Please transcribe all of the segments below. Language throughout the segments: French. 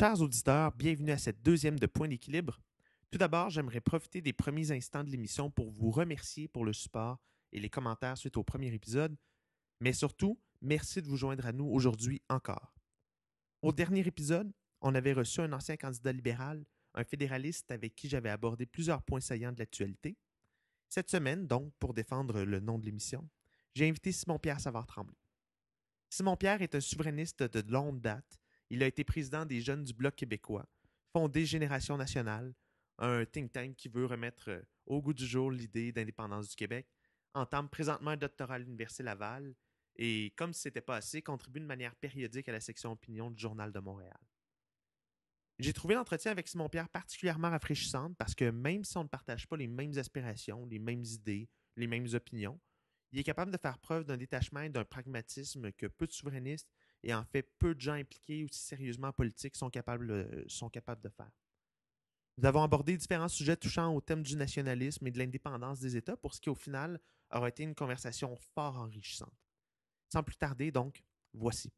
chers auditeurs, bienvenue à cette deuxième de Point d'équilibre. Tout d'abord, j'aimerais profiter des premiers instants de l'émission pour vous remercier pour le support et les commentaires suite au premier épisode, mais surtout, merci de vous joindre à nous aujourd'hui encore. Au dernier épisode, on avait reçu un ancien candidat libéral, un fédéraliste avec qui j'avais abordé plusieurs points saillants de l'actualité. Cette semaine, donc, pour défendre le nom de l'émission, j'ai invité Simon-Pierre Savard-Tremblay. Simon-Pierre est un souverainiste de longue date. Il a été président des Jeunes du Bloc québécois, fondé Génération nationale, un think tank qui veut remettre euh, au goût du jour l'idée d'indépendance du Québec, entame présentement un doctorat à l'Université Laval et, comme si ce n'était pas assez, contribue de manière périodique à la section opinion du Journal de Montréal. J'ai trouvé l'entretien avec Simon-Pierre particulièrement rafraîchissante parce que même si on ne partage pas les mêmes aspirations, les mêmes idées, les mêmes opinions, il est capable de faire preuve d'un détachement et d'un pragmatisme que peu de souverainistes et en fait peu de gens impliqués aussi sérieusement en politique sont capables, euh, sont capables de faire. Nous avons abordé différents sujets touchant au thème du nationalisme et de l'indépendance des États pour ce qui, au final, aura été une conversation fort enrichissante. Sans plus tarder, donc, voici.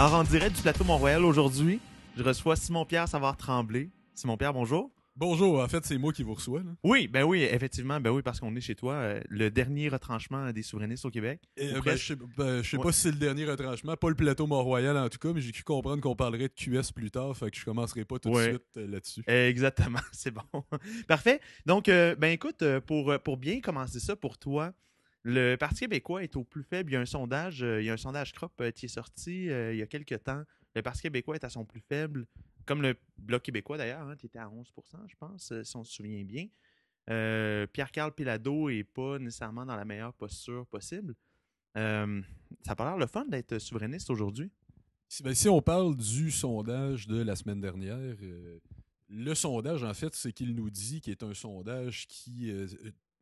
Alors, en direct du plateau Mont-Royal aujourd'hui, je reçois Simon-Pierre Savard-Tremblay. Simon-Pierre, bonjour. Bonjour, en fait, c'est moi qui vous reçois. là. Oui, ben oui, effectivement, ben oui, parce qu'on est chez toi, euh, le dernier retranchement des souverainistes au Québec. Euh, ben, je sais, ben, je sais Ouais. pas si c'est le dernier retranchement, pas le plateau Mont-Royal en tout cas, mais j'ai cru comprendre qu'on parlerait de QS plus tard, fait que je commencerai pas tout Ouais. de suite euh, là-dessus. Exactement, c'est bon. Parfait. Donc, euh, ben écoute, pour, pour bien commencer ça pour toi, le Parti québécois est au plus faible. Il y a un sondage, euh, il y a un sondage CROP euh, qui est sorti euh, il y a quelques temps. Le Parti québécois est à son plus faible, comme le Bloc québécois d'ailleurs, hein, qui était à 11% je pense, si on se souvient bien. Pierre-Carl Pilado n'est pas nécessairement dans la meilleure posture possible. Ça a pas l'air le fun d'être souverainiste aujourd'hui. Si, ben, on parle du sondage de la semaine dernière, le sondage, en fait, c'est qu'il nous dit qu'il est un sondage qui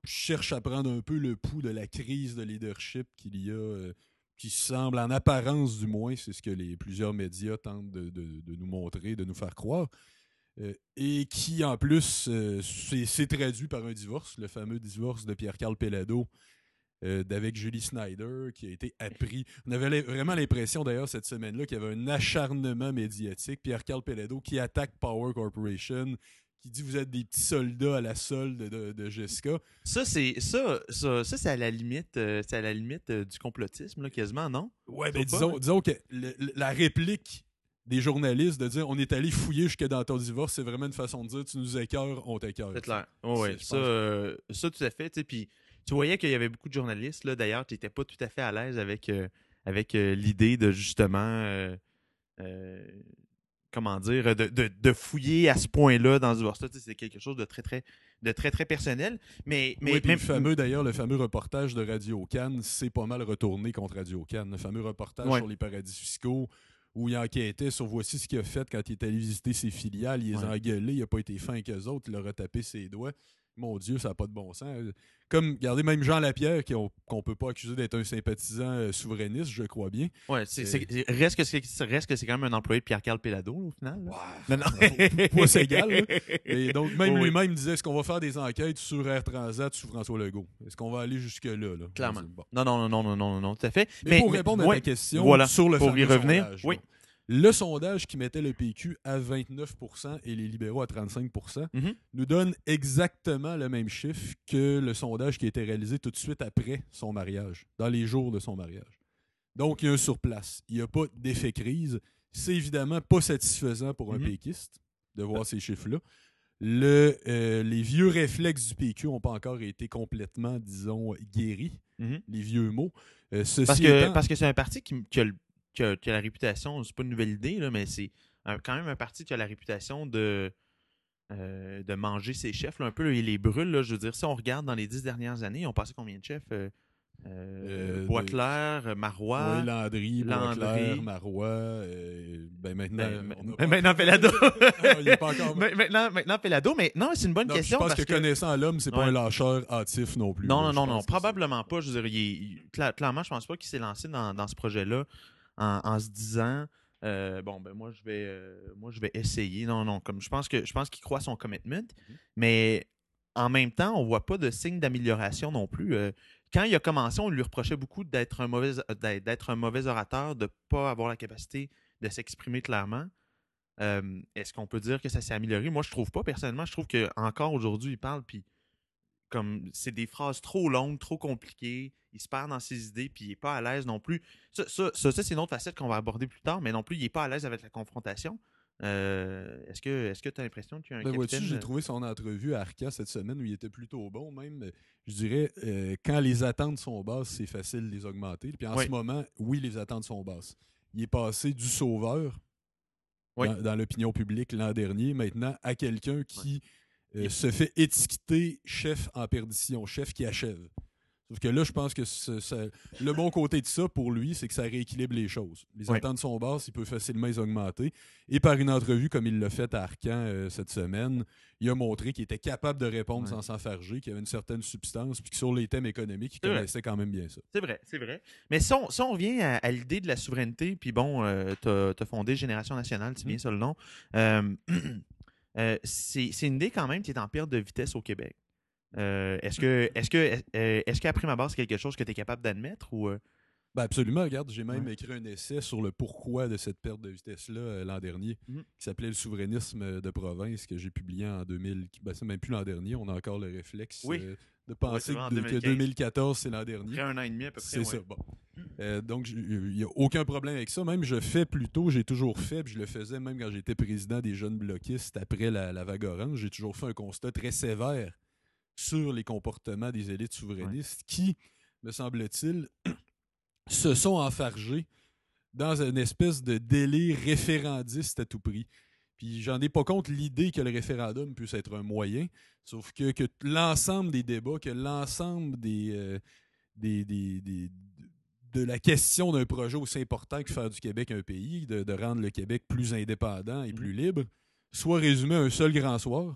cherche à prendre un peu le pouls de la crise de leadership qu'il y a, euh, qui semble, en apparence du moins, c'est ce que les plusieurs médias tentent de, nous montrer, de nous faire croire, euh, et qui, en plus, euh, s'est traduit par un divorce, le fameux divorce de Pierre-Carl Pellado d'avec Julie Snyder, qui a été appris. On avait vraiment l'impression, d'ailleurs, cette semaine-là, qu'il y avait un acharnement médiatique. Pierre-Carl Pellado qui attaque Power Corporation, qui dit Vous êtes des petits soldats à la solde de, de Jessica. Ça, c'est ça, ça, ça, c'est à la limite, euh, c'est à la limite euh, du complotisme, là, quasiment, non? Ouais, ben, ben, disons- disons, disons que le- la réplique des journalistes de dire on est allé fouiller jusque dans ton divorce, c'est vraiment une façon de dire tu nous écœures, on t'écœure. C'est clair. Ouais, ouais, ça, euh, ça, tout à fait. tu Puis tu voyais qu'il y avait beaucoup de journalistes, là, d'ailleurs, qui n'étaient pas tout à fait à l'aise avec, avec l'idée de justement. euh, comment dire, de, de- de fouiller à ce point-là dans ce divorce-là. C'est quelque chose de très, très, de très, très personnel. Mais, mais, Oui, même- le fameux, d'ailleurs, le fameux reportage de Radio Cannes, c'est pas mal retourné contre Radio Cannes. Le fameux reportage Ouais. sur les paradis fiscaux où il enquêtait sur voici ce qu'il a fait quand il est allé visiter ses filiales. Il les a Ouais. engueulés, il a pas été fin avec eux autres, il leur a tapé ses doigts. Mon Dieu, ça n'a pas de bon sens. Comme, regardez, même Jean Lapierre, qu'on peut pas accuser d'être un sympathisant euh, souverainiste, je crois bien. ouais, reste que c'est reste que c'est quand même un employé de Pierre-Carl Pelado, au final. là. Non, non. Pas c'est égal. là. Et donc, même Oui, lui-même disait est-ce qu'on va faire des enquêtes sur Air Transat sous François Legault? Est-ce qu'on va aller jusque-là là? Clairement. Bon. Non, non, non, non, non, non, non, tout à fait. Mais, pour répondre à ouais, ta question voilà, sur le pour y revenir, sondage, oui. bon. Le sondage qui mettait le PQ à 29% et les libéraux à 35 Mhm. nous donne exactement le même chiffre que le sondage qui a été réalisé tout de suite après son mariage, dans les jours de son mariage. Donc, il y a un surplace. Il n'y a pas d'effet crise. C'est évidemment pas satisfaisant pour un péquiste de voir ces chiffres-là. Le, euh, les vieux réflexes du PQ n'ont pas encore été complètement, disons, guéris, Mhm. les vieux mots. Euh, Parce que étant- parce que c'est un parti qui, qui a, le- qui a- qui a la réputation, c'est pas une nouvelle idée, là, mais c'est quand même un parti qui a la réputation de, euh, de manger ses chefs, là, un peu, là, il les brûle. Là, je veux dire, si on regarde dans les dix dernières années, on passé combien de chefs euh, euh, Euh, Boisclair, Marois. Oui, Landry, Landry. Boisclair, Marois. ben maintenant, Ben, on ben, maintenant, Pelado. Il est pas encore- Ma- maintenant, maintenant, Pelado, mais non, c'est une bonne Non, puis je question. pense parce que, connaissant l'homme, c'est pas un lâcheur hâtif non plus. Non, non, non, non, probablement pas. Je veux dire, il est- clairement, je pense pas qu'il s'est lancé dans, dans ce projet-là en, en se disant euh, bon ben moi je vais euh, moi je vais essayer. Non, non, comme je pense que je pense qu'il croit son commitment, mais en même temps, on voit pas de signe d'amélioration non plus. Euh, quand il a commencé, on lui reprochait beaucoup d'être un mauvais d'être un mauvais orateur, de pas avoir la capacité de s'exprimer clairement. Est-ce qu'on peut dire que ça s'est amélioré? Moi, je trouve pas. Personnellement, je trouve que encore aujourd'hui, il parle, puis comme c'est des phrases trop longues, trop compliquées. Il se perd dans ses idées, puis il n'est pas à l'aise non plus. Ça, ça, ça, ça, c'est une autre facette qu'on va aborder plus tard, mais non plus, il n'est pas à l'aise avec la confrontation. Euh, est-ce que est-ce que tu as l'impression qu'il y a un Ben, capitaine... j'ai trouvé son entrevue à Arca cette semaine où il était plutôt bon, même. Je dirais, euh, quand les attentes sont basses, c'est facile de les augmenter. Puis en Oui. ce moment, oui, les attentes sont basses. Il est passé du sauveur Oui. dans, dans l'opinion publique l'an dernier, maintenant, à quelqu'un qui euh, se fait étiqueter chef en perdition, chef qui achève. Sauf que là, je pense que ce- ça- le bon côté de ça, pour lui, c'est que ça rééquilibre les choses. Les Oui. attentes sont basses, il peut facilement les augmenter. Et par une entrevue, comme il l'a fait à Arcan euh, cette semaine, il a montré qu'il était capable de répondre sans s'enfarger, qu'il avait une certaine substance, puis que sur les thèmes économiques, il vrai. connaissait quand même bien ça. C'est vrai, c'est vrai. Mais si on, si on revient à, à l'idée de la souveraineté, puis bon, tu as, fondé Génération Nationale, c'est Mm. bien ça le nom. Euh, euh, c'est une idée quand même qui est en perte de vitesse au Québec. Euh, est-ce que est-ce que euh, est-ce qu'à prime abord, c'est quelque chose que tu es capable d'admettre ou euh, Ben absolument, regarde, j'ai même Ouais. écrit un essai sur le pourquoi de cette perte de vitesse-là euh, l'an dernier, Mhm. qui s'appelait Le souverainisme euh, de province, que j'ai publié en 2000. Ben, c'est même plus l'an dernier, on a encore le réflexe Oui. euh, de penser que, que 2015. 2014, c'est l'an dernier. après un an et demi à peu près? C'est ouais. ça, bon. Euh, donc, il n'y a aucun problème avec ça. Même, je fais plutôt, j'ai toujours fait, puis je le faisais même quand j'étais président des jeunes bloquistes après la, la vague orange, j'ai toujours fait un constat très sévère sur les comportements des élites souverainistes qui, me semble-t-il, se sont enfargés dans une espèce de délire référendiste à tout prix. Puis j'en ai pas contre l'idée que le référendum puisse être un moyen, sauf que, que l'ensemble des débats, que l'ensemble des, euh, des, des- des- de la question d'un projet aussi important que faire du Québec un pays, de, de rendre le Québec plus indépendant et Mhm. plus libre, soit résumé à un seul grand soir.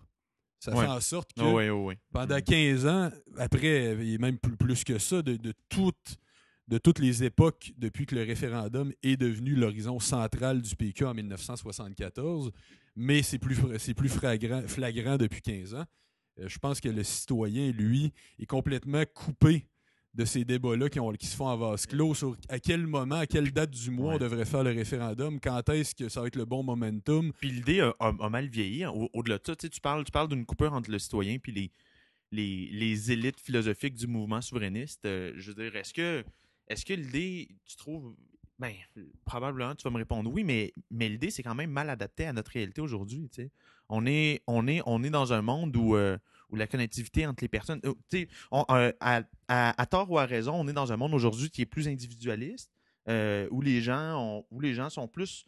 Ça Ouais. fait en sorte que Ah ouais. pendant 15 ans, après, et même plus, plus que ça, de, de toutes, de toutes les époques depuis que le référendum est devenu l'horizon central du PQ en 1974, mais c'est plus, plus flagrant, flagrant depuis 15 ans. Euh, je pense que le citoyen, lui, est complètement coupé de ces débats-là qui, se font en vase clos sur à quel moment, à quelle date du mois Ouais. on devrait faire le référendum, quand est-ce que ça va être le bon momentum. Puis l'idée a, a- a mal vieilli. hein. Au- Au-delà de ça, tu sais, tu parles, tu parles d'une coupure entre le citoyen les, les, les élites philosophiques du mouvement souverainiste. Euh, je veux dire, est-ce que, est-ce que l'idée, tu trouves. Ben, probablement, tu vas me répondre oui, mais, mais l'idée, c'est quand même mal adapté à notre réalité aujourd'hui. On est, on, est, on est dans un monde où, euh, où la connectivité entre les personnes. on- euh, à, tort ou à raison, on est dans un monde aujourd'hui qui est plus individualiste, euh, où, les gens où les gens sont plus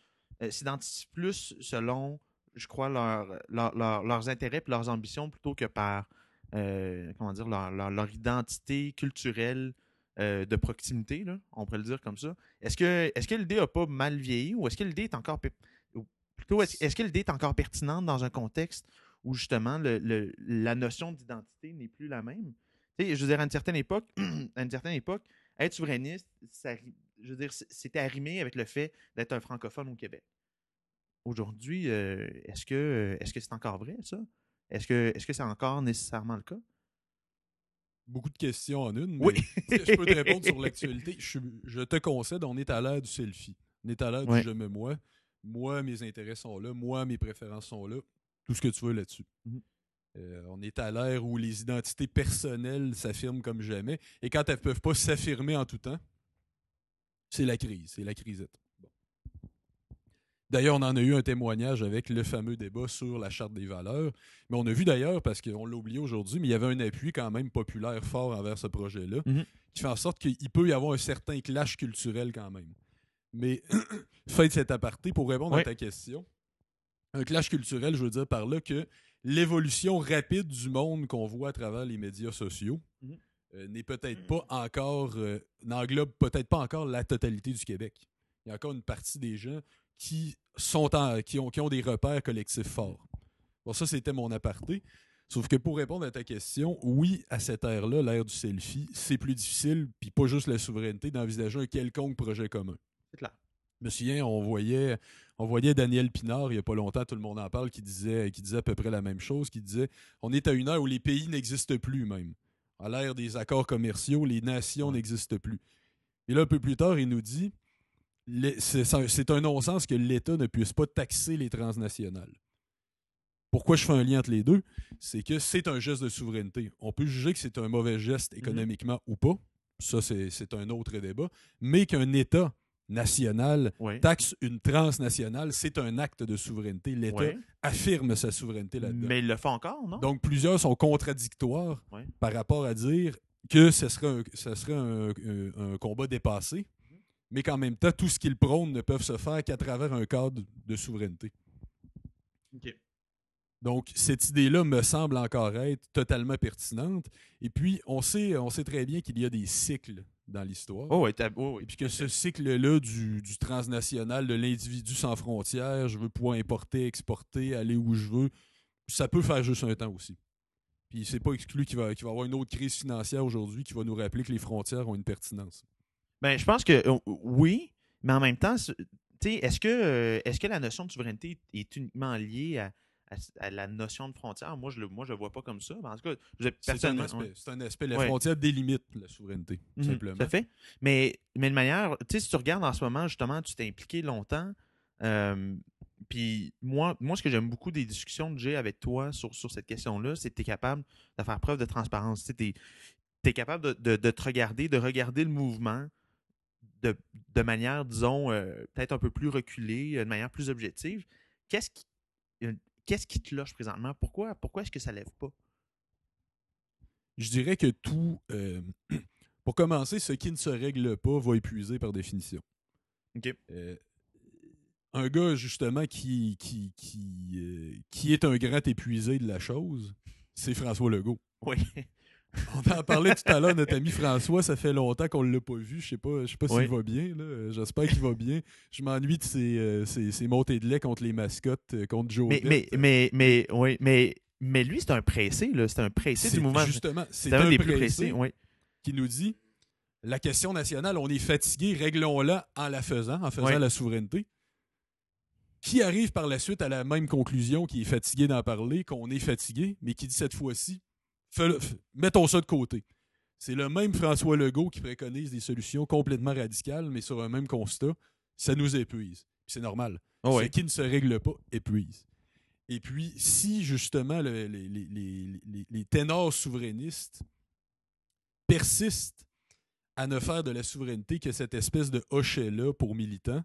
s'identifient plus selon, je crois, leur, leur- leur- leurs intérêts et leurs ambitions plutôt que par comment dire, leur identité culturelle euh, de proximité, on pourrait le dire comme ça. Est-ce que, est-ce que l'idée n'a pas mal vieilli ou est-ce que l'idée est encore est encore pertinente dans un contexte où justement la notion d'identité n'est plus la même? Je veux dire, à une certaine époque, une certaine époque, être souverainiste, je veux dire, c'était arrimé avec le fait d'être un francophone au Québec. Aujourd'hui, euh, est-ce que c'est encore vrai, ça? Est-ce que c'est encore nécessairement le cas? Beaucoup de questions en une, mais Oui. je peux te répondre sur l'actualité. Je, te concède, on est à l'ère du selfie. On est à l'ère Ouais. du je me moi. Moi, mes intérêts sont là. Moi, mes préférences sont là. Tout ce que tu veux là-dessus. Mhm. Euh, on est à l'ère où les identités personnelles s'affirment comme jamais. Et quand elles ne peuvent pas s'affirmer en tout temps, c'est la crise. C'est la crisette. D'ailleurs, on en a eu un témoignage avec le fameux débat sur la charte des valeurs. Mais on a vu d'ailleurs, parce qu'on l'a oublié aujourd'hui, mais il y avait un appui quand même populaire fort envers ce projet-là, Mhm. qui fait en sorte qu'il peut y avoir un certain clash culturel quand même. Mais faites cet aparté pour répondre à ta question. Un clash culturel, je veux dire par là que l'évolution rapide du monde qu'on voit à travers les médias sociaux Mhm. euh, n'est peut-être pas encore, euh, n'englobe peut-être pas encore la totalité du Québec. Il y a encore une partie des gens qui, sont en- qui, ont, qui ont des repères collectifs forts. Bon, ça, c'était mon aparté. Sauf que pour répondre à ta question, oui, à cette ère-là, l'ère du selfie, c'est plus difficile, puis pas juste la souveraineté, d'envisager un quelconque projet commun. C'est clair. Je me souviens, on voyait, on voyait Daniel Pinard, il n'y a pas longtemps, tout le monde en parle, qui disait, qui disait à peu près la même chose, qui disait on est à une heure où les pays n'existent plus même. À l'ère des accords commerciaux, les nations n'existent plus. Et là, un peu plus tard, il nous dit c'est un non-sens que l'État ne puisse pas taxer les transnationales. Pourquoi je fais un lien entre les deux? C'est que c'est un geste de souveraineté. On peut juger que c'est un mauvais geste mhm. économiquement ou pas. Ça, c'est un autre débat. Mais qu'un État national taxe une transnationale, c'est un acte de souveraineté. L'État affirme sa souveraineté là-dedans. Mais il le fait encore, non? Donc, plusieurs sont contradictoires par rapport à dire que ce serait un, ce serait un, combat dépassé, mais qu'en même temps, tout ce qu'ils prônent ne peuvent se faire qu'à travers un cadre de souveraineté. Donc, cette idée-là me semble encore être totalement pertinente. Et puis, on sait, on sait très bien qu'il y a des cycles dans l'histoire. Oh, oh, et puis que ce cycle-là du, transnational, de l'individu sans frontières, je veux pouvoir importer, exporter, aller où je veux, ça peut faire juste un temps aussi. Puis c'est pas exclu qu'il va, y avoir une autre crise financière aujourd'hui qui va nous rappeler que les frontières ont une pertinence. Ben, je pense que euh, oui, mais en même temps, est-ce que, euh, est-ce que la notion de souveraineté est uniquement liée à, à, la notion de frontière? Moi, je le, moi, je vois pas comme ça. en tout cas, c'est un, un, aspect. La frontière délimite la souveraineté, mhm, simplement. Tout fait. Mais, mais de manière, tu sais, si tu regardes en ce moment, justement, tu t'es impliqué longtemps. Euh, puis moi, moi, ce que j'aime beaucoup des discussions que j'ai avec toi sur, sur cette question-là, c'est que tu es capable de faire preuve de transparence. Tu es, capable de, de, te regarder, de regarder le mouvement de, de manière, disons, euh, peut-être un peu plus reculée, de manière plus objective. Qu'est-ce qui, Qu'est-ce qui te loge présentement? Pourquoi, pourquoi est-ce que ça ne lève pas? Je dirais que tout. Euh, pour commencer, ce qui ne se règle pas va épuiser par définition. OK. Euh, un gars, justement, qui, qui, qui, euh, qui est un grand épuisé de la chose, c'est François Legault. Oui. On en parlait tout à l'heure, notre ami François, ça fait longtemps qu'on ne l'a pas vu. Je sais pas, je sais pas s'il va bien. J'espère qu'il va bien. Je m'ennuie de ses, euh, montées de lait contre les mascottes, euh, contre Joe. Mais, mais, mais, mais, oui, mais, mais lui, c'est un pressé. C'est un pressé du mouvement. Justement, c'est un, des plus pressés oui. qui nous dit la question nationale, on est fatigué, réglons-la en la faisant, en faisant la souveraineté. Qui arrive par la suite à la même conclusion, qui est fatigué d'en parler, qu'on est fatigué, mais qui dit cette fois-ci mettons ça de côté. C'est le même François Legault qui préconise des solutions complètement radicales, mais sur un même constat. Ça nous épuise. C'est normal. Oh Ce qui ne se règle pas épuise. Et puis, si justement les, les, ténors souverainistes persistent à ne faire de la souveraineté que cette espèce de hochet-là pour militants,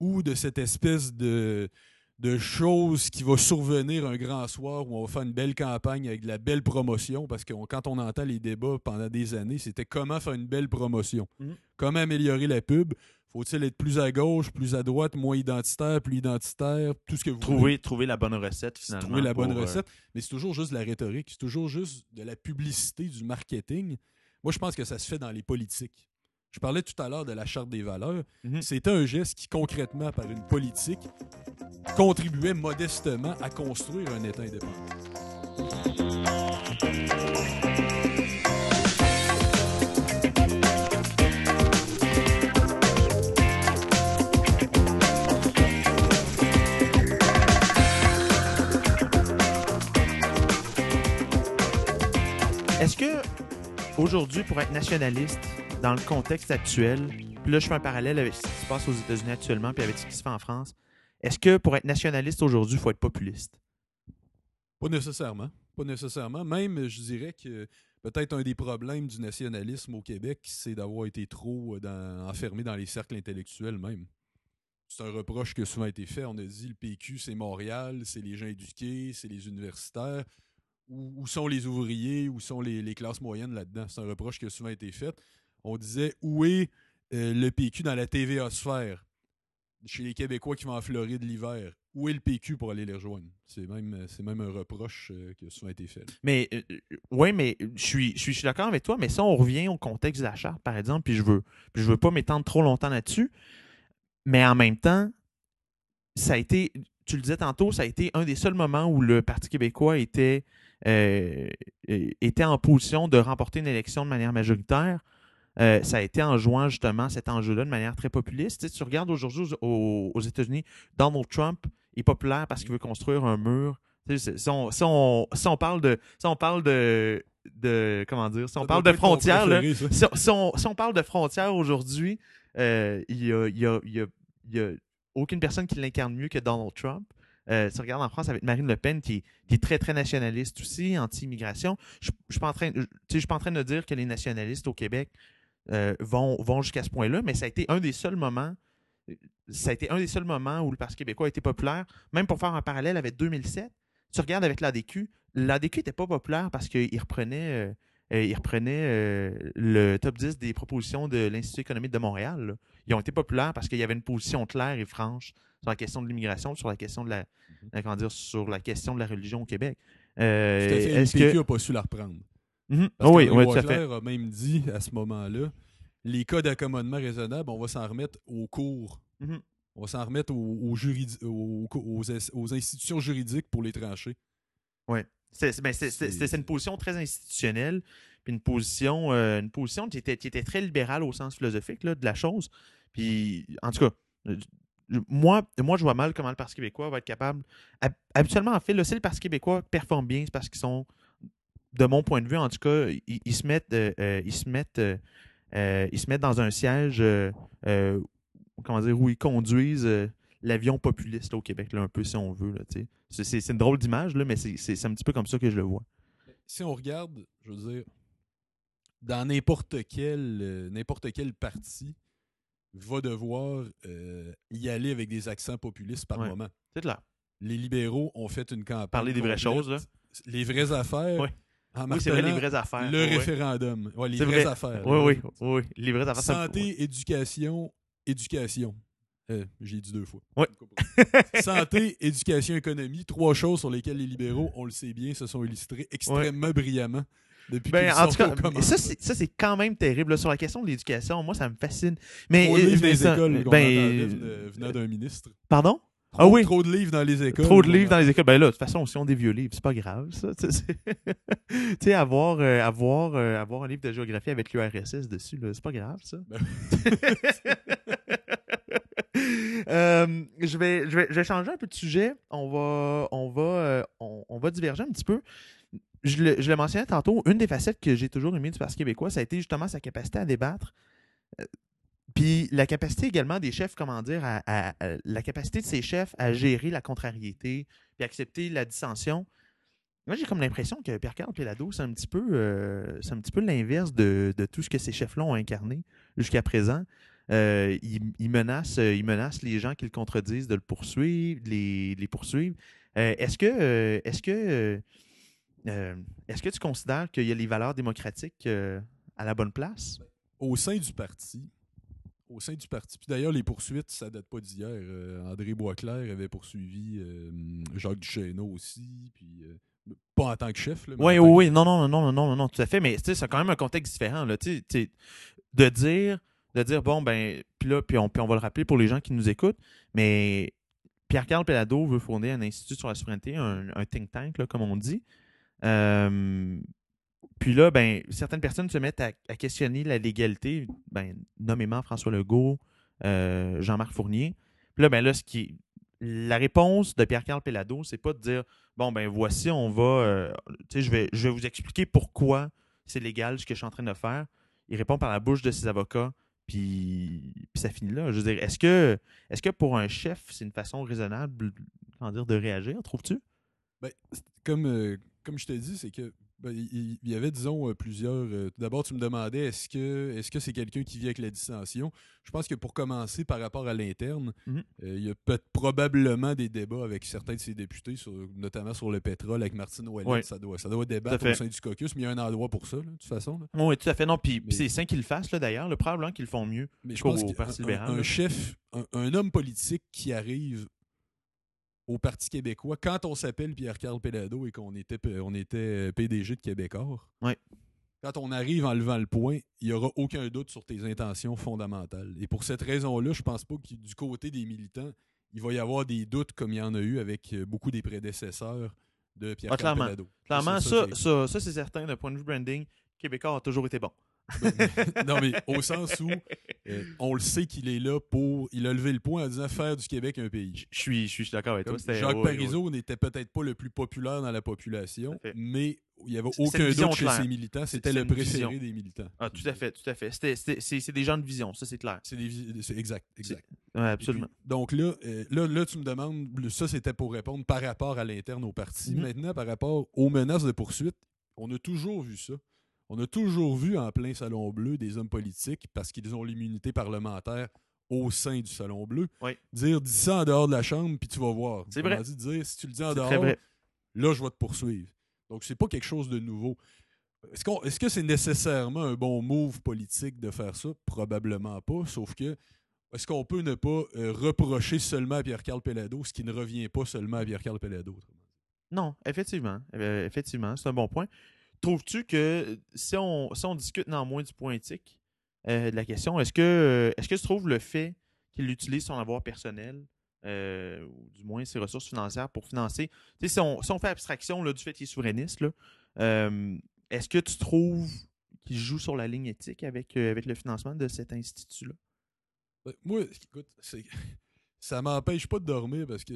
ou de cette espèce de, de choses qui vont survenir un grand soir où on va faire une belle campagne avec de la belle promotion, parce que quand on entend les débats pendant des années, c'était comment faire une belle promotion, mhm. comment améliorer la pub? Faut-il être plus à gauche, plus à droite, moins identitaire, plus identitaire, tout ce que vous trouver, voulez. Trouver la bonne recette, finalement. Trouver la bonne euh, recette. Mais c'est toujours juste de la rhétorique, c'est toujours juste de la publicité, du marketing. Moi, je pense que ça se fait dans les politiques. Je parlais tout à l'heure de la charte des valeurs. Mhm. C'était un geste qui, concrètement, par une politique, contribuait modestement à construire un État indépendant. Est-ce que aujourd'hui, pour être nationaliste, dans le contexte actuel, puis là, je fais un parallèle avec ce qui se passe aux États-Unis actuellement, puis avec ce qui se fait en France. Est-ce que pour être nationaliste aujourd'hui, il faut être populiste? Pas nécessairement. Pas nécessairement. Même, je dirais que peut-être un des problèmes du nationalisme au Québec, c'est d'avoir été trop euh, enfermé dans les cercles intellectuels même. C'est un reproche qui a souvent été fait. On a dit le PQ, c'est Montréal, c'est les gens éduqués, c'est les universitaires. Où, sont les ouvriers, où sont les, les classes moyennes là-dedans? C'est un reproche qui a souvent été fait on disait où est euh, le PQ dans la TVA-sphère chez les Québécois qui vont en Floride l'hiver. Où est le PQ pour aller les rejoindre? C'est même, même un reproche euh, qui a souvent été fait. Mais euh, oui, mais je suis, je suis, d'accord avec toi, mais ça, on revient au contexte de la charte, par exemple, puis je veux, je veux pas m'étendre trop longtemps là-dessus. Mais en même temps, ça a été, tu le disais tantôt, ça a été un des seuls moments où le Parti québécois était, était en position de remporter une élection de manière majoritaire euh, ça a été en jouant justement cet enjeu-là de manière très populiste. Tu, sais, tu regardes aujourd'hui aux, aux États-Unis, Donald Trump est populaire parce qu'il veut construire un mur. Tu sais, si, on, si, on, si on parle de. Si on parle de. de comment dire? Si on Ça parle de frontières, là, si, on- si on, si on parle de frontières aujourd'hui, euh, il y, a, il y a- il y a- il y a aucune personne qui l'incarne mieux que Donald Trump. Euh, tu regardes en France avec Marine Le Pen, qui est, qui est très, très nationaliste aussi, anti-immigration. Je ne suis pas en train je- tu sais, je suis pas en train de dire que les nationalistes au Québec euh, vont, vont jusqu'à ce point-là, mais ça a été un des seuls moments ça a été un des seuls moments où le Parti québécois a été populaire, même pour faire un parallèle avec 2007. Tu regardes avec l'ADQ, l'ADQ n'était pas populaire parce qu'il reprenait, euh, euh, il reprenait euh, le top 10 des propositions de l'Institut économique de Montréal. là. Ils ont été populaires parce qu'il y avait une position claire et franche sur la question de l'immigration, sur la question de la, dire, sur la question de la religion au Québec. Euh, est-ce que n'a pas su la reprendre. Parce Ah oui, oui, tout à fait. Boisclair a même dit à ce moment-là les cas d'accommodement raisonnable, on va s'en remettre aux cours. Mhm. On va s'en remettre aux, aux, institutions juridiques pour les trancher. C'est ben, c'est- une position très institutionnelle, puis une position, euh, une position qui, était, qui était très libérale au sens philosophique là, de la chose. Puis, en tout cas, euh, moi, moi, je vois mal comment le Parti québécois va être capable. hab- Habituellement, en fait, là, si le Parti québécois performe bien, c'est parce qu'ils sont, de mon point de vue, en tout cas, ils, ils se mettent, euh, euh, ils se mettent, euh, euh, ils se mettent dans un siège, euh, euh, comment dire, où ils conduisent euh, l'avion populiste là, au Québec, là, un peu si on veut. C'est- une drôle d'image, là, mais c'est c'est- c'est un petit peu comme ça que je le vois. Si on regarde, je veux dire, dans n'importe quel, euh, n'importe quel parti va devoir euh, y aller avec des accents populistes par Ouais. moment. C'est clair. Les libéraux ont fait une campagne. Parler des vraies choses, là. Les vraies affaires. Ouais. En Oui, c'est vrai, les vraies affaires. Le Oui, référendum. Ouais, les vraies vrai. affaires. Oui, oui, oui. Les vraies affaires. ça Santé, éducation, éducation. Euh, J'ai dit deux fois. Santé, éducation, économie, trois choses sur lesquelles les libéraux, on le sait bien, se sont illustrés extrêmement brillamment depuis Ben, en tout cas, ça, c'est ça, c'est quand même terrible. là, sur la question de l'éducation, moi, ça me fascine. Mais, euh, les ça- écoles ben, venant d'un ministre. Pardon? Trop, Ah oui. trop de livres dans les écoles. Trop de livres dans les écoles. Ben là, de toute façon, si on des vieux livres, c'est pas grave, ça. Tu sais, avoir, euh, avoir, euh, avoir un livre de géographie avec l'URSS dessus, là, c'est pas grave, ça. Ben Euh, je, vais, je, vais, je vais changer un peu de sujet. On va, on va, on, on va diverger un petit peu. Je le, je le mentionnais tantôt, une des facettes que j'ai toujours aimé du Parti québécois, ça a été justement sa capacité à débattre. Puis la capacité également des chefs, comment dire, à, la capacité de ces chefs à gérer la contrariété, puis accepter la dissension. Moi, j'ai comme l'impression que Pierre-Carl Pelado, c'est un petit peu, euh, c'est un petit peu l'inverse de, de tout ce que ces chefs-là ont incarné jusqu'à présent. Euh, euh, il menace les gens qui le contredisent de le poursuivre, les, les poursuivre. Est-ce que, est-ce que, est-ce que tu considères qu'il y a les valeurs démocratiques à la bonne place? Au sein du parti, au sein du parti, puis d'ailleurs, les poursuites, ça date pas d'hier. Euh, André Boisclair avait poursuivi euh, Jacques Duchesneau aussi, puis euh, pas en tant que chef. Là, Oui, oui, non, non, non, non, non, non, non, tout à fait. Mais c'est quand même un contexte différent. Là, de dire, de dire, bon, ben, puis là, puis on, puis on va le rappeler pour les gens qui nous écoutent, mais Pierre-Carl Pelado veut fonder un institut sur la souveraineté, un, un think tank, là, comme on dit. Puis là, ben, certaines personnes se mettent à, questionner la légalité, ben, nommément François Legault, euh, Jean-Marc Fournier. Puis là, ben là, ce qui la réponse de Pierre-Carl Pelado, c'est pas de dire bon ben voici, on va euh, je vais je vais vous expliquer pourquoi c'est légal ce que je suis en train de faire. Il répond par la bouche de ses avocats, puis, puis ça finit là. Je veux dire, est-ce que est-ce que pour un chef, c'est une façon raisonnable dire, de réagir, trouves-tu? Ben, comme, euh, comme je te dis, c'est que il, il y avait, disons, euh, plusieurs. euh, tout D'abord, tu me demandais est-ce que est-ce que c'est quelqu'un qui vit avec la dissension? Je pense que pour commencer, par rapport à l'interne, Mhm. euh, il y a peut-être probablement des débats avec certains de ses députés, sur- notamment sur le pétrole avec Martine Ouellet. Ça doit, ça doit débattre au sein du caucus, mais il y a un endroit pour ça, là, de toute façon. là. Oui, tout à fait. Non, puis, c'est sain qu'ils le fassent d'ailleurs. Le probablement qu'ils le font mieux. Mais je Qu'au pense Parti libéral, un, chef, un, un homme politique qui arrive au Parti québécois, quand on s'appelle Pierre-Carl Pelado et qu'on était, on était euh, PDG de Québécois, Ouais. quand on arrive en levant le point, il n'y aura aucun doute sur tes intentions fondamentales. Et pour cette raison-là, je pense pas que du côté des militants, il va y avoir des doutes comme il y en a eu avec euh, beaucoup des prédécesseurs de Pierre-Carl Ah, clairement. Ça, est- ça, ça, c'est certain. D'un point de vue branding, Québécois a toujours été bon. non, mais au sens où euh, on le sait qu'il est là pour. Il a levé le point en disant faire du Québec un pays. Je suis, je suis d'accord avec toi. Jacques ouais, Parizeau n'était peut-être pas le plus populaire dans la population, mais il n'y avait aucun doute chez ses militants. C'était le préféré vision. des militants. Ah, tout à fait, tout à fait. C'est des gens de vision, ça c'est clair. C'est exact, exact. Ouais, absolument. Puis, donc là, euh, là, là, tu me demandes, ça c'était pour répondre par rapport à l'interne au parti. Mhm. Maintenant, par rapport aux menaces de poursuite, on a toujours vu ça. On a toujours vu en plein Salon Bleu des hommes politiques, parce qu'ils ont l'immunité parlementaire au sein du Salon Bleu, Oui. dire dis ça en dehors de la chambre, puis tu vas voir. C'est vrai. dit, dire si tu le dis en dehors, là, je vais te poursuivre. Donc, c'est pas quelque chose de nouveau. Est-ce, qu'on- est-ce que c'est nécessairement un bon move politique de faire ça? Probablement pas, sauf que est-ce qu'on peut ne pas euh, reprocher seulement à Pierre-Carl Pellado ce qui ne revient pas seulement à Pierre-Carl Pellado? Non, effectivement. Euh, effectivement, c'est un bon point. Trouves-tu que si on, si on discute néanmoins du point éthique euh, de la question, est-ce que, euh, est-ce que tu trouves le fait qu'il utilise son avoir personnel, euh, ou du moins ses ressources financières pour financer, si on, si on fait abstraction là, du fait qu'il est souverainiste, est-ce que tu trouves qu'il joue sur la ligne éthique avec, avec le financement de cet institut-là? Moi, écoute, c'est- ça m'empêche pas de dormir parce que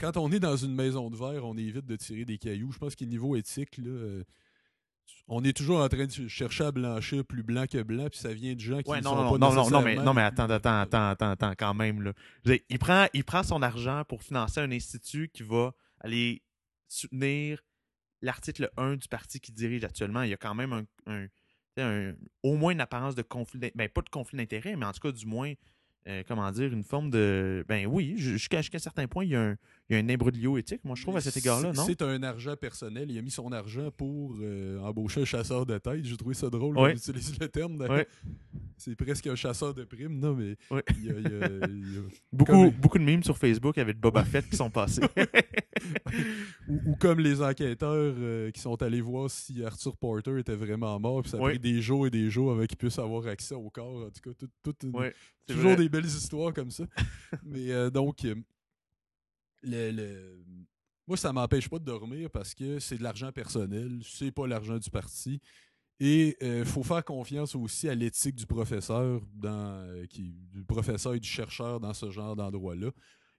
quand on est dans une maison de verre, on évite de tirer des cailloux. Je pense qu'au niveau éthique, là, on est toujours en train de chercher à blanchir plus blanc que blanc, puis ça vient de gens qui Ouais, ne non, sont non, pas non, non, non, mais, non, attends, attends, attends, attends, attends, quand même. Là. Dire, il, prend, il prend son argent pour financer un institut qui va aller soutenir l'article 1 du parti qu'il dirige actuellement. Il y a quand même un, au moins une apparence de conflit. Ben, pas de conflit d'intérêt, mais en tout cas, du moins, euh, comment dire, une forme de. Ben oui, jusqu'à jusqu'à un certain point, il y a un, il y a un imbroglio éthique, moi, je trouve, à cet égard-là, C'est- non? C'est un argent personnel. Il a mis son argent pour euh, embaucher un chasseur de tête. J'ai trouvé ça drôle Ouais. qu'on utilise le terme. Ouais. C'est presque un chasseur de primes, non, mais Ouais. il y a- il y a- il y a- Beaucoup, comme- beaucoup de memes sur Facebook avec Boba Fett qui sont passés. ou, ou comme les enquêteurs euh, qui sont allés voir si Arthur Porter était vraiment mort, puis ça a pris des jours et des jours avant qu'il puisse avoir accès au corps. En tout cas, tout- tout une- Ouais, c'est toujours vrai. des belles histoires comme ça. Mais euh, donc, euh, le, le- moi, ça m'empêche pas de dormir parce que c'est de l'argent personnel, c'est pas l'argent du parti. Et il faut faire confiance aussi à l'éthique du professeur, dans, euh, qui, du professeur et du chercheur dans ce genre d'endroit-là.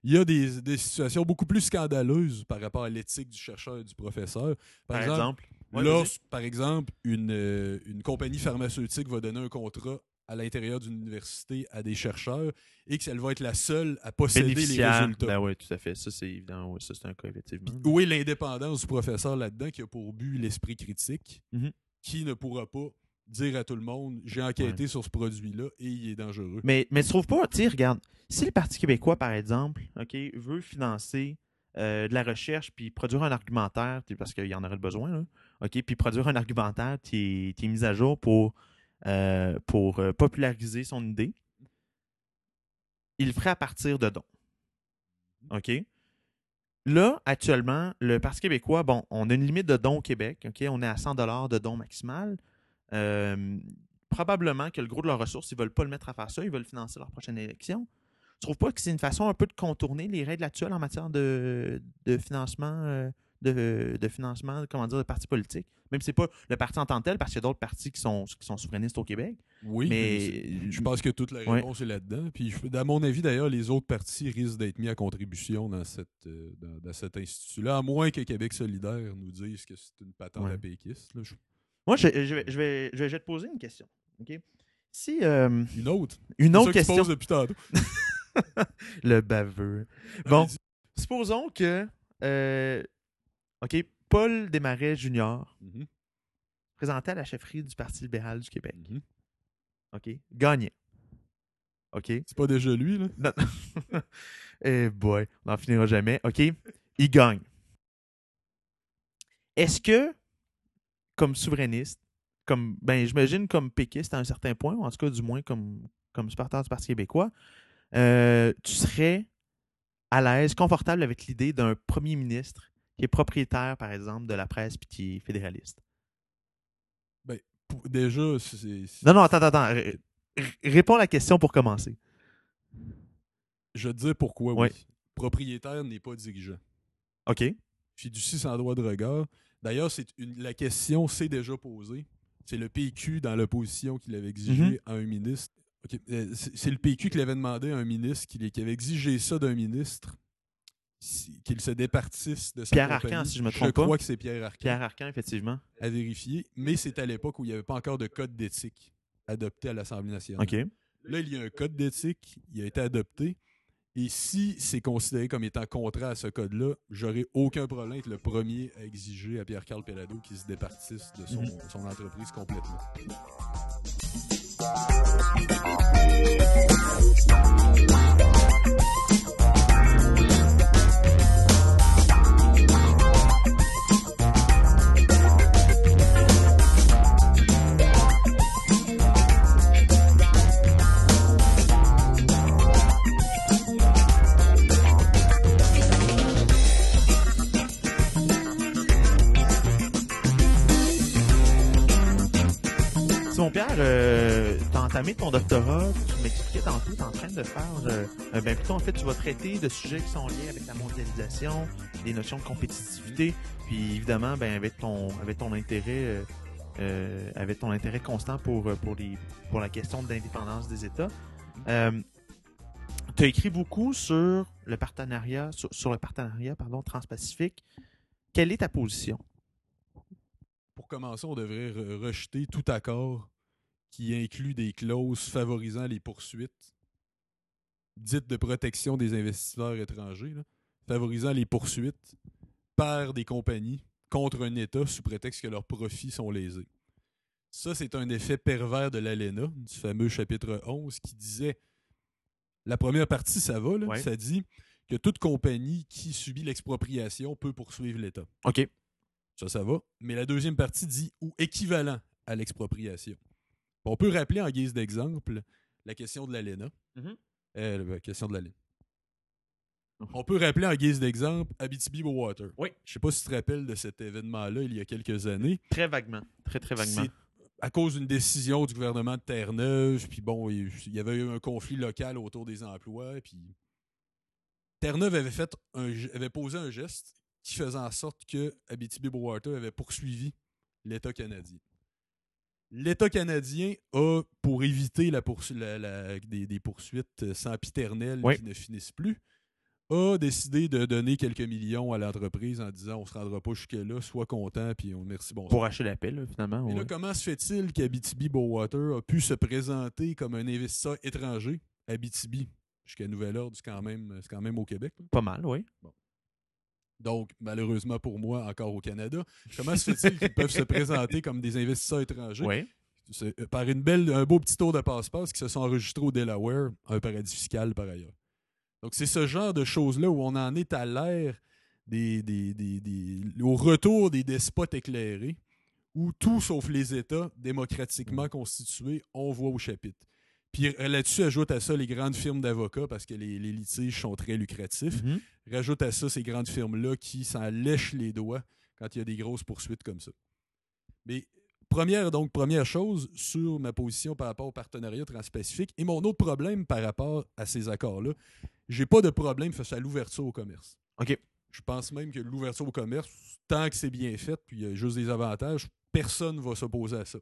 Il y a des, des situations beaucoup plus scandaleuses par rapport à l'éthique du chercheur et du professeur. Par exemple. Ouais, Lorsque, par exemple, une, euh, une compagnie pharmaceutique va donner un contrat à l'intérieur d'une université à des chercheurs et qu'elle va être la seule à posséder les résultats. Ben oui, tout à fait. Ça, c'est évident. Ouais, ça, c'est un cas, effectivement. Où est l'indépendance du professeur là-dedans qui a pour but l'esprit critique, Mhm. qui ne pourra pas dire à tout le monde j'ai enquêté sur ce produit-là et il est dangereux. Mais, mais tu trouves pas, tu regarde, si le Parti québécois, par exemple, OK, veut financer euh, de la recherche puis produire un argumentaire, parce qu'il y en aurait besoin, là, OK, puis produire un argumentaire qui est, qui est mis à jour pour, euh, pour euh, populariser son idée, il le ferait à partir de dons. OK? Là, actuellement, le Parti québécois, bon, on a une limite de dons au Québec, OK? On est à 100 de dons maximal. Euh, probablement que le gros de leurs ressources, ils ne veulent pas le mettre à faire ça, ils veulent financer leur prochaine élection. Tu trouves pas que c'est une façon un peu de contourner les règles actuelles en matière de, de financement, euh, de, de financement, comment dire, de partis politiques? Même si c'est pas le parti en tant que tel, parce qu'il y a d'autres partis qui sont, qui sont souverainistes au Québec. Oui, mais je pense que toute la Ouais. réponse est là-dedans. Puis, je- à mon avis, d'ailleurs, les autres partis risquent d'être mis à contribution dans, cette, euh, dans, dans cet institut-là, à moins que Québec solidaire nous dise que c'est une patente Ouais. à péquiste. là. Je- moi, je, je vais, je, vais, je, vais, je vais te poser une question. Si euh, Une autre. une autre ça que tu question. poses depuis tantôt. Le baveux. Bon. Supposons que euh, OK, Paul Desmarais Jr. Mhm, présenté à la chefferie du Parti libéral du Québec. mhm. OK? Gagnait. OK? C'est pas déjà lui, là? Non. eh boy, on n'en finira jamais. OK? Il gagne. Est-ce que, comme souverainiste, comme ben j'imagine comme péquiste à un certain point, ou en tout cas du moins comme, comme supporter du Parti québécois, euh, tu serais à l'aise, confortable avec l'idée d'un premier ministre qui est propriétaire, par exemple, de la presse puis qui est fédéraliste? Pour- Déjà, c'est- Non, non, attends, attends. R- Réponds à la question pour commencer. je te dire pourquoi, oui. Propriétaire n'est pas dirigeant. OK? Fiducie sans droit de regard. D'ailleurs, c'est une- la question s'est déjà posée C'est le PQ dans l'opposition qui l'avait exigé Mhm. à un ministre. Euh, C'est le PQ qui l'avait demandé à un ministre, qui, qui avait exigé ça d'un ministre, si- qu'il se départisse de sa Pierre compagnie. Arcan, si je me trompe pas. Je crois que c'est Pierre Arcan Pierre Arcan, effectivement. à vérifier, mais c'est à l'époque où il n'y avait pas encore de code d'éthique adopté à l'Assemblée nationale. OK. Là, il y a un code d'éthique, il a été adopté. Et si c'est considéré comme étant contraire à ce code-là, j'aurais aucun problème à être le premier à exiger à Pierre-Carl Pellado qu'il se départisse de son, Mhm. son entreprise complètement. Euh, tu as entamé ton doctorat, tu m'expliquais tantôt, tu es en train de faire, euh, euh, ben plutôt en fait, tu vas traiter de sujets qui sont liés avec la mondialisation, des notions de compétitivité, puis évidemment, ben avec ton, avec ton intérêt, euh, avec ton intérêt constant pour pour les pour la question de l'indépendance des États. Tu as écrit beaucoup sur le partenariat, sur, le partenariat pardon, transpacifique. Quelle est ta position? Pour commencer, on devrait re- rejeter tout accord qui inclut des clauses favorisant les poursuites dites de protection des investisseurs étrangers, là, favorisant les poursuites par des compagnies contre un État sous prétexte que leurs profits sont lésés. Ça, c'est un effet pervers de l'ALENA, du fameux chapitre 11, qui disait la première partie, ça va, là, Ouais. ça dit que toute compagnie qui subit l'expropriation peut poursuivre l'État. OK. Ça, ça va. Mais la deuxième partie dit ou équivalent à l'expropriation. On peut rappeler en guise d'exemple la question de l'ALENA. Mhm. Euh, la question de l'ALENA. Mhm. On peut rappeler en guise d'exemple Abitibi Water. Oui. Je sais pas si tu te rappelles de cet événement-là il y a quelques années. Très vaguement. Très, très vaguement. À cause d'une décision du gouvernement de Terre-Neuve, puis bon, il y avait eu un conflit local autour des emplois, puis Terre-Neuve avait fait un, ge- avait posé un geste qui faisait en sorte que Abitibi-Bowater avait poursuivi l'État canadien. L'État canadien a, pour éviter la poursu- la- la- des, des poursuites sempiternelles Oui. qui ne finissent plus, a décidé de donner quelques millions à l'entreprise en disant on se rendra pas jusque-là, sois content, puis on merci bonsoir. Pour acheter la paix, là, finalement. Mais là, comment se fait-il qu'Abitibi Bowater a pu se présenter comme un investisseur étranger? Abitibi, jusqu'à nouvel ordre, c'est quand même, quand même au Québec. là. Pas mal, oui. Donc, malheureusement pour moi, encore au Canada. Comment se fait-il qu'ils peuvent se présenter comme des investisseurs étrangers? Oui. Euh, par une belle, un beau petit tour de passe-passe qui se sont enregistrés au Delaware, un paradis fiscal par ailleurs. Donc, c'est ce genre de choses-là où on en est à l'ère des, des, des- des- au retour des despotes éclairés, où tout sauf les États démocratiquement constitués, on voit au chapitre. Puis euh, là-dessus, ajoute à ça les grandes firmes d'avocats parce que les, les litiges sont très lucratifs. Mhm. Rajoute à ça ces grandes firmes-là qui s'en lèchent les doigts quand il y a des grosses poursuites comme ça. Mais première, donc, première chose sur ma position par rapport au partenariat transpacifique et mon autre problème par rapport à ces accords-là, j'ai pas de problème face à l'ouverture au commerce. OK. Je pense même que l'ouverture au commerce, tant que c'est bien fait, puis il y a juste des avantages, personne ne va s'opposer à ça.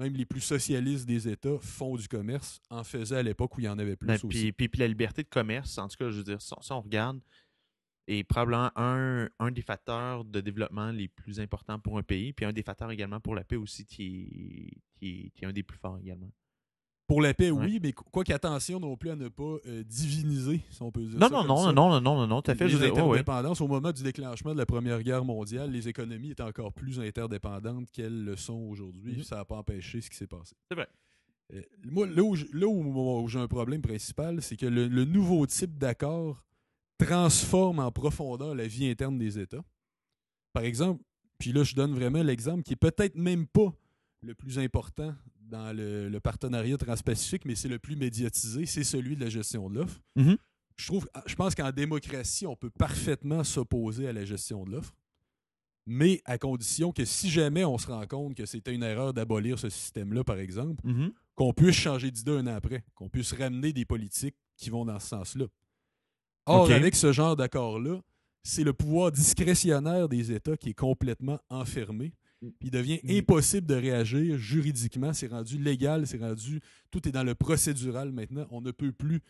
Même les plus socialistes des États font du commerce, en faisaient à l'époque où il y en avait plus Ben, aussi. puis, puis, puis la liberté de commerce, en tout cas, je veux dire, si on, regarde, est probablement un, un des facteurs de développement les plus importants pour un pays, puis un des facteurs également pour la paix aussi qui est, qui est, qui est un des plus forts également. Pour la paix, oui, mais quoi qu'attention non plus à ne pas euh, diviniser, si on peut dire Non, non, non, non, non, non, non, non, tout à fait. Les interdépendances, au moment du déclenchement de la Première Guerre mondiale, les économies étaient encore plus interdépendantes qu'elles le sont aujourd'hui. Mhm. Ça n'a pas empêché ce qui s'est passé. C'est vrai. Euh, moi, là où, j'ai un problème principal, c'est que le, le nouveau type d'accord transforme en profondeur la vie interne des États. Par exemple, puis là, je donne vraiment l'exemple qui est peut-être même pas le plus important dans le, le partenariat transpacifique, mais c'est le plus médiatisé, c'est celui de la gestion de l'offre. Mhm. Je trouve, je pense qu'en démocratie, on peut parfaitement s'opposer à la gestion de l'offre, mais à condition que si jamais on se rend compte que c'était une erreur d'abolir ce système-là, par exemple, Mhm. qu'on puisse changer d'idée un an après, qu'on puisse ramener des politiques qui vont dans ce sens-là. Or, avec ce genre d'accord-là, c'est le pouvoir discrétionnaire des États qui est complètement enfermé. Il devient impossible de réagir juridiquement. C'est rendu légal, c'est rendu. Tout est dans le procédural maintenant. On ne peut plus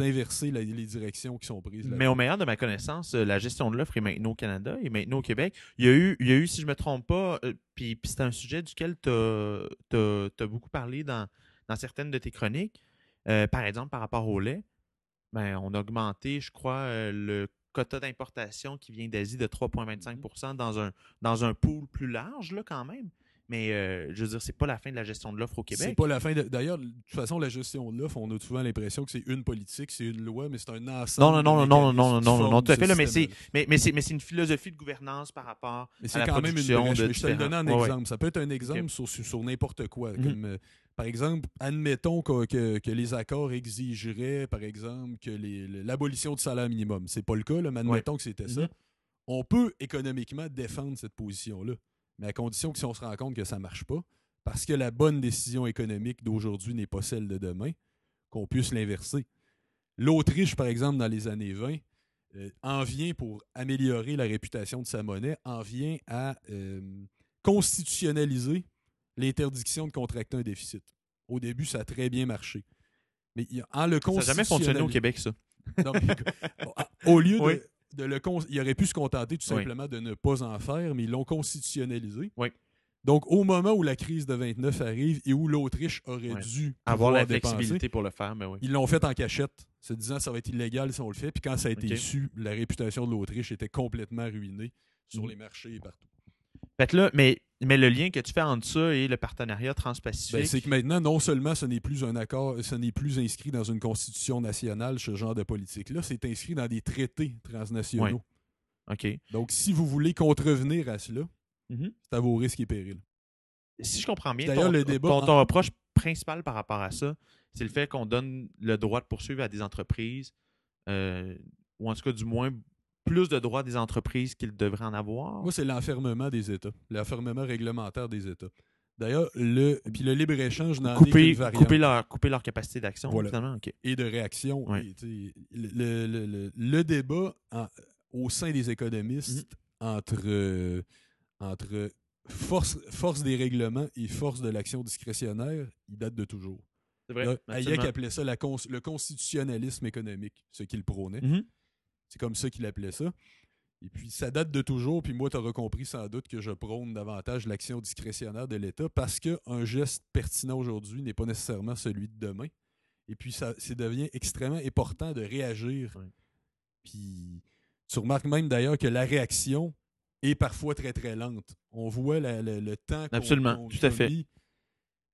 inverser la- les directions qui sont prises. Mais là-dedans. au meilleur de ma connaissance, euh, la gestion de l'offre est maintenant au Canada et maintenant au Québec. Il y a eu, il y a eu si je me trompe pas, euh, puis, puis c'est un sujet duquel tu as, beaucoup parlé dans, dans certaines de tes chroniques. Euh, par exemple, par rapport au lait, ben, on a augmenté, je crois, le quota d'importation qui vient d'Asie de 3,25% dans un, dans un pool plus large, là, quand même. Mais euh, je veux dire, c'est pas la fin de la gestion de l'offre au C'est Québec. pas la fin. D'ailleurs, de toute façon, la gestion de l'offre, on a souvent l'impression que c'est une politique, c'est une loi, mais c'est un ensemble. Non, non, non, non, non, non, non, non, tout à fait, là, mais c'est, mais, mais c'est, c'est une philosophie de gouvernance par rapport Mais à c'est la quand même une production de je te le donne en différents- Ouais, ouais. exemple. Ça peut être un exemple sur, sur, sur n'importe quoi. Mhm. Comme, euh, par exemple, admettons que, que- que les accords exigeraient, par exemple, que l'abolition du salaire minimum. C'est pas le cas, là, mais admettons que c'était ça. Mhm. On peut économiquement défendre cette position-là. Mais à condition que si on se rend compte que ça ne marche pas, parce que la bonne décision économique d'aujourd'hui n'est pas celle de demain, qu'on puisse l'inverser. L'Autriche, par exemple, dans les années 20, euh, en vient pour améliorer la réputation de sa monnaie, en vient à euh, constitutionnaliser l'interdiction de contracter un déficit. Au début, ça a très bien marché. Mais en le Ça n'a jamais fonctionné au Québec, ça. non, mais écoute, au lieu de, Oui. De le cons- il aurait pu se contenter tout Oui. simplement de ne pas en faire, mais ils l'ont constitutionnalisé. Oui. Donc, au moment où la crise de 29 arrive et où l'Autriche aurait Ouais. dû Avoir la dépenser, flexibilité pour le faire, mais oui. ils l'ont fait en cachette, se disant ça va être illégal si on le fait. Puis quand ça a été Ok. su, la réputation de l'Autriche était complètement ruinée sur Mhm. les marchés et partout. Fait là, mais, mais le lien que tu fais entre ça et le partenariat Ben, transpacifique, c'est que maintenant, non seulement ce n'est plus un accord, ce n'est plus inscrit dans une constitution nationale, ce genre de politique-là, c'est inscrit dans des traités transnationaux. OK. Donc, si vous voulez contrevenir à cela, Mhm. c'est à vos risques et périls. Si je comprends bien, D'ailleurs, ton, le débat ton, ton reproche principal par rapport à ça, c'est le fait qu'on donne le droit de poursuivre à des entreprises, euh, ou en tout cas, du moins, plus de droits des entreprises qu'ils devraient en avoir? Moi, c'est l'enfermement des États, l'enfermement réglementaire des États. D'ailleurs, le, puis le libre-échange est couper, couper, leur, couper leur capacité d'action, Voilà. et de réaction. Et, le, le- le- le débat en- au sein des économistes Mhm. entre, euh, entre force, force des règlements et force de l'action discrétionnaire, il date de toujours. C'est vrai. Là. Hayek appelait ça la cons- le constitutionnalisme économique, ce qu'il prônait. Mhm. C'est comme ça qu'il appelait ça. Et puis, ça date de toujours. Puis moi, tu auras compris sans doute que je prône davantage l'action discrétionnaire de l'État parce qu'un geste pertinent aujourd'hui n'est pas nécessairement celui de demain. Et puis, ça, ça devient extrêmement important de réagir. Puis, tu remarques même d'ailleurs que la réaction est parfois très, très lente. On voit la- la- le temps qu'on Absolument, qu'on- tout à fait. mis,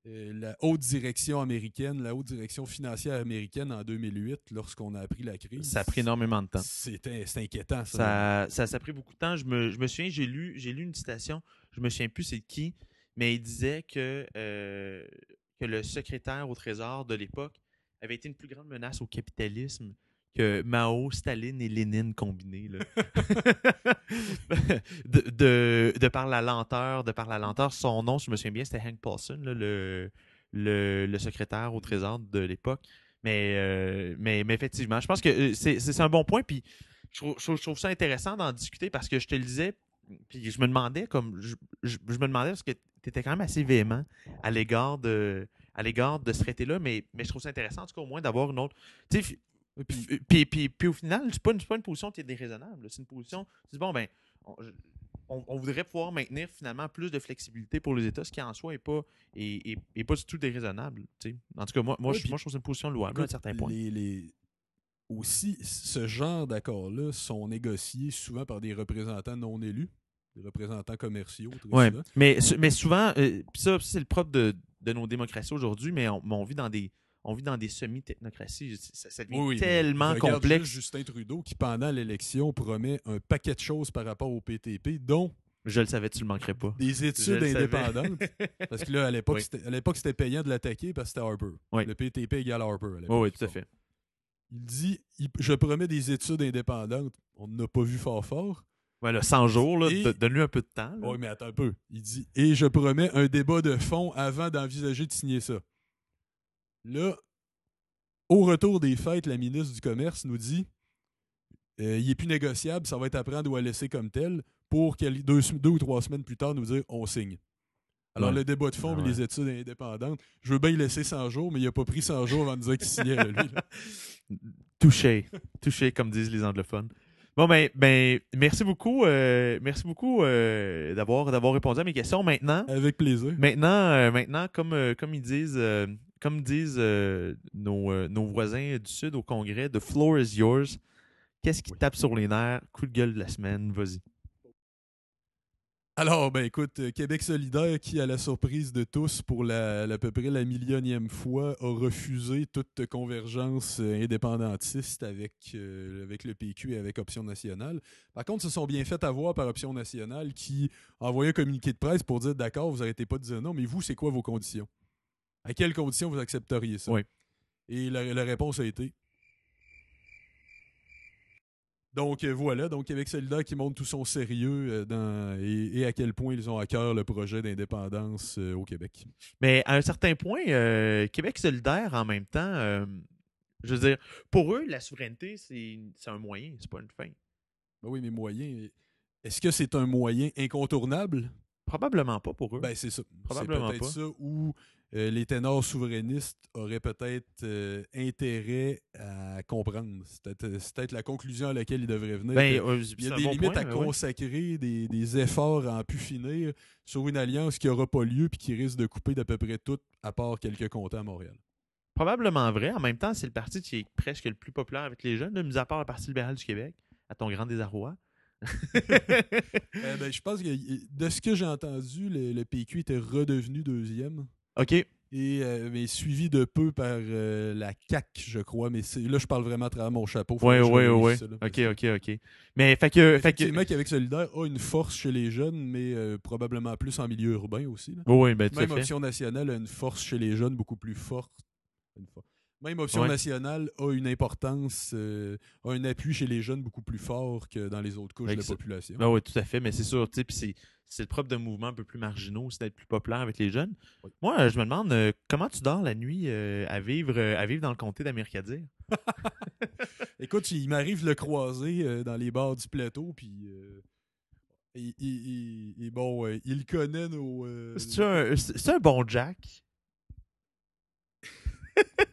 la haute direction américaine, la haute direction financière américaine en 2008, lorsqu'on a appris la crise. Ça a pris énormément de temps. C'était c'est inquiétant, ça. Ça, ça, ça a pris beaucoup de temps. Je me, je me souviens, j'ai lu, une citation, je me souviens plus c'est qui, mais il disait que, euh, que le secrétaire au Trésor de l'époque avait été une plus grande menace au capitalisme que Mao, Staline et Lénine combinés. de, par la lenteur, de par la lenteur, son nom, je me souviens bien, c'était Hank Paulson, le, secrétaire au Trésor de l'époque. Mais, euh, effectivement, je pense que euh, c'est un bon point. Puis je trouve, je trouve- ça intéressant d'en discuter parce que je te le disais, puis je me demandais comme je, je- parce que tu étais quand même assez véhément à l'égard de l'égard de ce traité-là, mais, mais je trouve ça intéressant en tout au moins d'avoir une autre. Puis, puis, puis, puis au final, c'est pas, une- pas une position qui est déraisonnable. C'est une position. C'est bon, ben, on, je- on- on voudrait pouvoir maintenir finalement plus de flexibilité pour les États, ce qui en soi est pas, est, est- est pas du tout déraisonnable. tu sais. En tout cas, moi, moi, Ouais, je, moi, je trouve c'est une position louable à un Écoute, certain point. les- les- Aussi, ce genre d'accords-là sont négociés souvent par des représentants non élus, des représentants commerciaux. souvent. mais, mais souvent, euh, ça, c'est le propre de, de nos démocraties aujourd'hui, mais on, mais on vit dans des on vit dans des semi-technocraties. Ça, ça devient Oui, tellement complexe. Justin Trudeau qui, pendant l'élection, promet un paquet de choses par rapport au PTP, dont Je le savais, tu le manquerais pas. des études le indépendantes. Parce que là, à l'époque, Oui. c'était- payant de l'attaquer parce que c'était Harper. Oui. Le PTP égale Harper. à. Oui, tout à fait. Il dit il- Je promets des études indépendantes. On n'a pas vu fort fort. Ouais, là, 100 jours, là, Et- do- donne-lui un peu de temps. Oui, mais attends un peu. Il dit Et je promets un débat de fond avant d'envisager de signer ça. Là, au retour des fêtes, la ministre du Commerce nous dit euh, il est plus négociable, ça va être à prendre ou à laisser comme tel pour que deux, deux ou trois semaines plus tard nous dire on signe. Alors, Ouais. le débat de fond Ah et les études indépendantes, je veux bien y laisser 100 jours, mais il a pas pris 100 jours avant de dire qu'il signait, là, lui. là. Touché. Touché, comme disent les anglophones. Bon, ben, ben merci beaucoup, euh, merci beaucoup euh, d'avoir, d'avoir répondu à mes questions. Maintenant, Avec plaisir. maintenant, maintenant comme, euh, comme ils disent, comme disent euh, nos, euh, nos voisins du Sud au Congrès, the floor is yours. Qu'est-ce qui tape sur les nerfs? Coup de gueule de la semaine, vas-y. Alors, ben écoute, euh, Québec solidaire, qui, à la surprise de tous, pour la, à peu près la millionième fois, a refusé toute convergence euh, indépendantiste avec, euh, avec le PQ et avec Option nationale. Par contre, se sont bien fait avoir par Option nationale qui a envoyé un communiqué de presse pour dire d'accord, vous arrêtez pas de dire non, mais vous, c'est quoi vos conditions? À quelles conditions vous accepteriez ça? Oui. Et la, la réponse a été donc euh, voilà, donc Québec solidaire qui montre tout son sérieux euh, dans, et, et à quel point ils ont à cœur le projet d'indépendance euh, au Québec. Mais à un certain point, Québec solidaire, en même temps, je veux dire, pour eux, la souveraineté, c'est un moyen, c'est pas une fin. Ben oui, mais moyen. Est-ce que c'est un moyen incontournable? Probablement pas pour eux. Ben c'est ça. Probablement c'est peut-être pas. ça euh, les ténors souverainistes auraient peut-être euh, intérêt à comprendre. C'est peut-être c'est peut-être la conclusion à laquelle ils devraient venir. Ben, euh, Il y a des bon limites point, à ouais. consacrer, des, des efforts à en pu finir sur une alliance qui n'aura pas lieu puis qui risque de couper d'à peu près tout, à part quelques comptes à Montréal. Probablement vrai. En même temps, c'est le parti qui est presque le plus populaire avec les jeunes, mis à part le Parti libéral du Québec, à ton grand désarroi. Euh, ben, je pense que de ce que j'ai entendu, le, le PQ était redevenu deuxième. OK. Et euh, mais suivi de peu par euh, la CAC, je crois. Mais là, je parle vraiment à travers mon chapeau. Oui, oui, oui. OK, OK, OK. Mais fait que. Fait que qu'avec Solidaire a une force chez les jeunes, mais euh, probablement plus en milieu urbain aussi. là. oui, oui, ben, Même. Option nationale a une force chez les jeunes beaucoup plus forte. Une force. Même Option Ouais. nationale a une importance, euh, a un appui chez les jeunes beaucoup plus fort que dans les autres couches de la population. Ben oui, tout à fait, mais c'est sûr, c'est, le propre de mouvements un peu plus marginaux, c'est d'être plus populaire avec les jeunes. Oui. Moi, euh, je me demande euh, comment tu dors la nuit euh, à vivre à vivre dans le comté d'Américadir. Écoute, il m'arrive de le croiser dans les bars du plateau, puis il- bon, il connaît nos. C'est un, c'est c'est un bon Jack.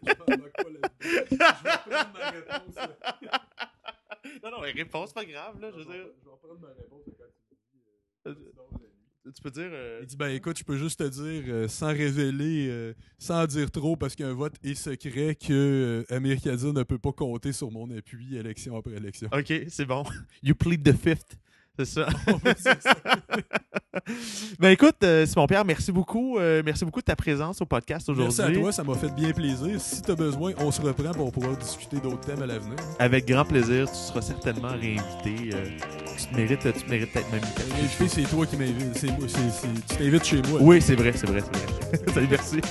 Je pas vais prendre ma réponse. là. non, non, mais réponse pas grave, là, je veux dire. Je vais prendre ma réponse quand tu dis, euh, tu peux dire. euh, Il dit ben écoute, je peux juste te dire euh, sans révéler, euh, sans dire trop parce qu'un vote est secret que euh, Kadir ne peut pas compter sur mon appui élection après élection. Ok, c'est bon. You plead the fifth. C'est ça. Ben écoute, euh, Simon Pierre, merci beaucoup. euh, merci beaucoup de ta présence au podcast aujourd'hui. Merci à toi, ça m'a fait bien plaisir. Si tu as besoin, on se reprend pour pouvoir discuter d'autres thèmes à l'avenir. Avec grand plaisir, tu seras certainement réinvité. euh, tu te mérites, tu te mérites peut-être même. une L'invité, c'est toi qui m'invites. Tu t'invites chez moi. Oui, c'est vrai, c'est vrai, c'est vrai. Salut, merci.